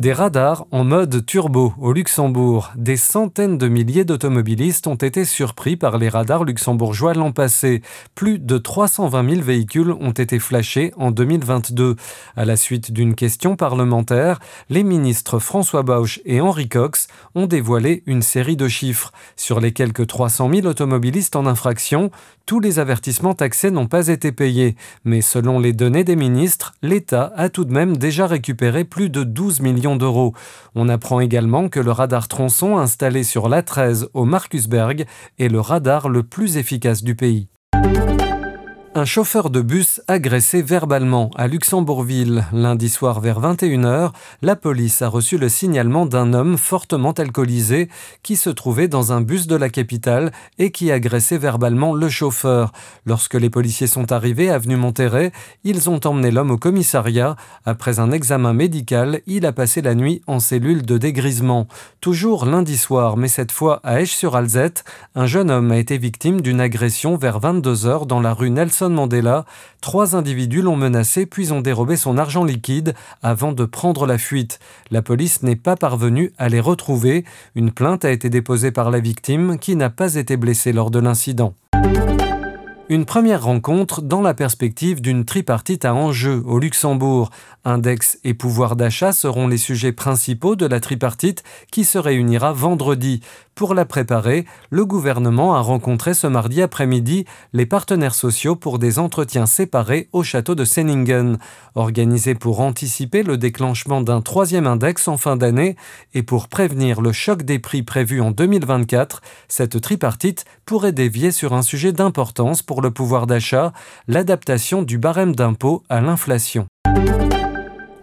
Des radars en mode turbo au Luxembourg. Des centaines de milliers d'automobilistes ont été surpris par les radars luxembourgeois l'an passé. Plus de 320 000 véhicules ont été flashés en 2022. À la suite d'une question parlementaire, les ministres François Bauch et Henri Cox ont dévoilé une série de chiffres. Sur les quelques 300 000 automobilistes en infraction, tous les avertissements taxés n'ont pas été payés. Mais selon les données des ministres, l'État a tout de même déjà récupéré plus de 12 millions d'euros. On apprend également que le radar tronçon installé sur l'A13 au Markusberg est le radar le plus efficace du pays. Un chauffeur de bus agressé verbalement à Luxembourgville. Lundi soir vers 21h, la police a reçu le signalement d'un homme fortement alcoolisé qui se trouvait dans un bus de la capitale et qui agressait verbalement le chauffeur. Lorsque les policiers sont arrivés avenue Monterrey, ils ont emmené l'homme au commissariat. Après un examen médical, il a passé la nuit en cellule de dégrisement. Toujours lundi soir, mais cette fois à Esch-sur-Alzette, un jeune homme a été victime d'une agression vers 22h dans la rue Nelson Mandela, trois individus l'ont menacé puis ont dérobé son argent liquide avant de prendre la fuite. La police n'est pas parvenue à les retrouver. Une plainte a été déposée par la victime qui n'a pas été blessée lors de l'incident. Une première rencontre dans la perspective d'une tripartite à enjeu au Luxembourg. Index et pouvoir d'achat seront les sujets principaux de la tripartite qui se réunira vendredi. Pour la préparer, le gouvernement a rencontré ce mardi après-midi les partenaires sociaux pour des entretiens séparés au château de Senningen. Organisés pour anticiper le déclenchement d'un troisième index en fin d'année et pour prévenir le choc des prix prévu en 2024, cette tripartite pourrait dévier sur un sujet d'importance pour le pouvoir d'achat, l'adaptation du barème d'impôt à l'inflation.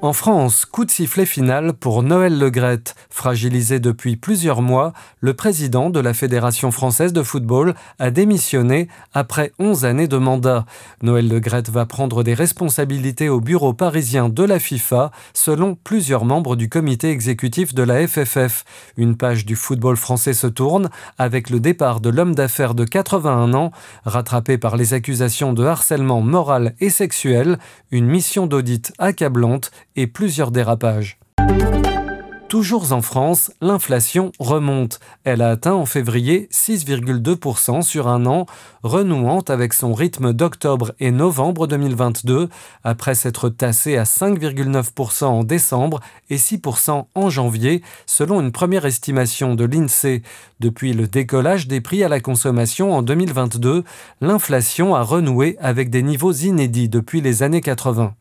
En France, coup de sifflet final pour Noël Legrette. Fragilisé depuis plusieurs mois, le président de la Fédération française de football a démissionné après 11 années de mandat. Noël Legrette va prendre des responsabilités au bureau parisien de la FIFA, selon plusieurs membres du comité exécutif de la FFF. Une page du football français se tourne avec le départ de l'homme d'affaires de 81 ans, rattrapé par les accusations de harcèlement moral et sexuel, une mission d'audit accablante et plusieurs dérapages. Toujours en France, l'inflation remonte. Elle a atteint en février 6,2% sur un an, renouant avec son rythme d'octobre et novembre 2022, après s'être tassée à 5,9% en décembre et 6% en janvier, selon une première estimation de l'INSEE. Depuis le décollage des prix à la consommation en 2022, l'inflation a renoué avec des niveaux inédits depuis les années 80.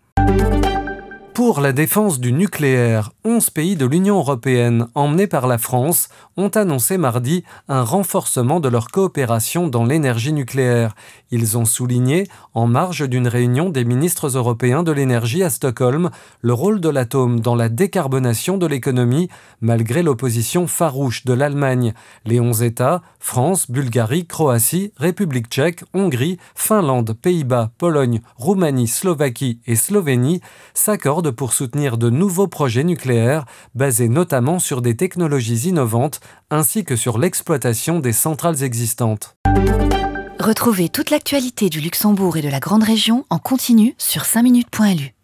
Pour la défense du nucléaire, 11 pays de l'Union européenne, emmenés par la France, ont annoncé mardi un renforcement de leur coopération dans l'énergie nucléaire. Ils ont souligné, en marge d'une réunion des ministres européens de l'énergie à Stockholm, le rôle de l'atome dans la décarbonation de l'économie, malgré l'opposition farouche de l'Allemagne. Les 11 États, France, Bulgarie, Croatie, République tchèque, Hongrie, Finlande, Pays-Bas, Pologne, Roumanie, Slovaquie et Slovénie, s'accordent pour soutenir de nouveaux projets nucléaires basés notamment sur des technologies innovantes ainsi que sur l'exploitation des centrales existantes. Retrouvez toute l'actualité du Luxembourg et de la Grande Région en continu sur 5minutes.lu.